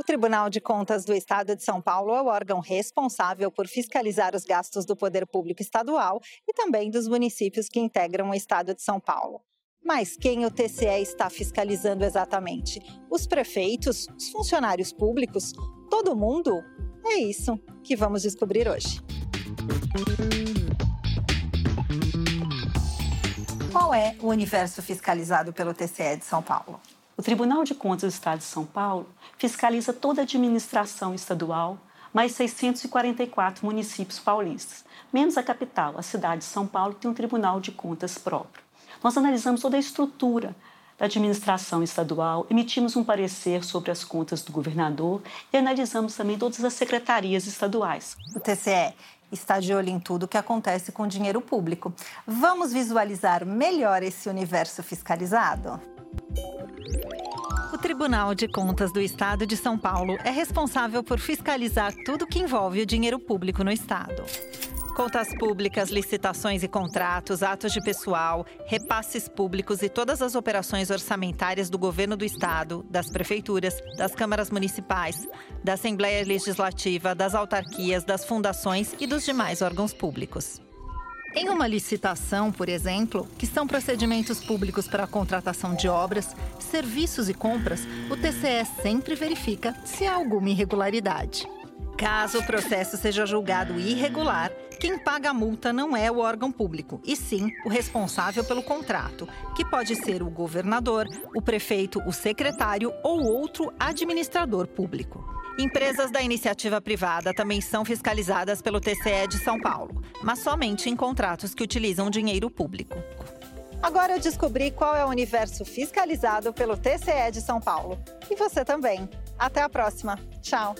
O Tribunal de Contas do Estado de São Paulo é o órgão responsável por fiscalizar os gastos do poder público estadual e também dos municípios que integram o Estado de São Paulo. Mas quem o TCE está fiscalizando exatamente? Os prefeitos? Os funcionários públicos? Todo mundo? É isso que vamos descobrir hoje. Qual é o universo fiscalizado pelo TCE de São Paulo? O Tribunal de Contas do Estado de São Paulo fiscaliza toda a administração estadual, mais 644 municípios paulistas, menos a capital, a cidade de São Paulo, tem um Tribunal de Contas próprio. Nós analisamos toda a estrutura da administração estadual, emitimos um parecer sobre as contas do governador e analisamos também todas as secretarias estaduais. O TCE está de olho em tudo que acontece com o dinheiro público. Vamos visualizar melhor esse universo fiscalizado? O Tribunal de Contas do Estado de São Paulo é responsável por fiscalizar tudo que envolve o dinheiro público no Estado. Contas públicas, licitações e contratos, atos de pessoal, repasses públicos e todas as operações orçamentárias do governo do estado, das prefeituras, das câmaras municipais, da Assembleia Legislativa, das autarquias, das fundações e dos demais órgãos públicos. Em uma licitação, por exemplo, que são procedimentos públicos para a contratação de obras, serviços e compras, o TCE sempre verifica se há alguma irregularidade. Caso o processo seja julgado irregular, quem paga a multa não é o órgão público, e sim o responsável pelo contrato, que pode ser o governador, o prefeito, o secretário ou outro administrador público. Empresas da iniciativa privada também são fiscalizadas pelo TCE de São Paulo, mas somente em contratos que utilizam dinheiro público. Agora eu descobri qual é o universo fiscalizado pelo TCE de São Paulo. E você também. Até a próxima. Tchau.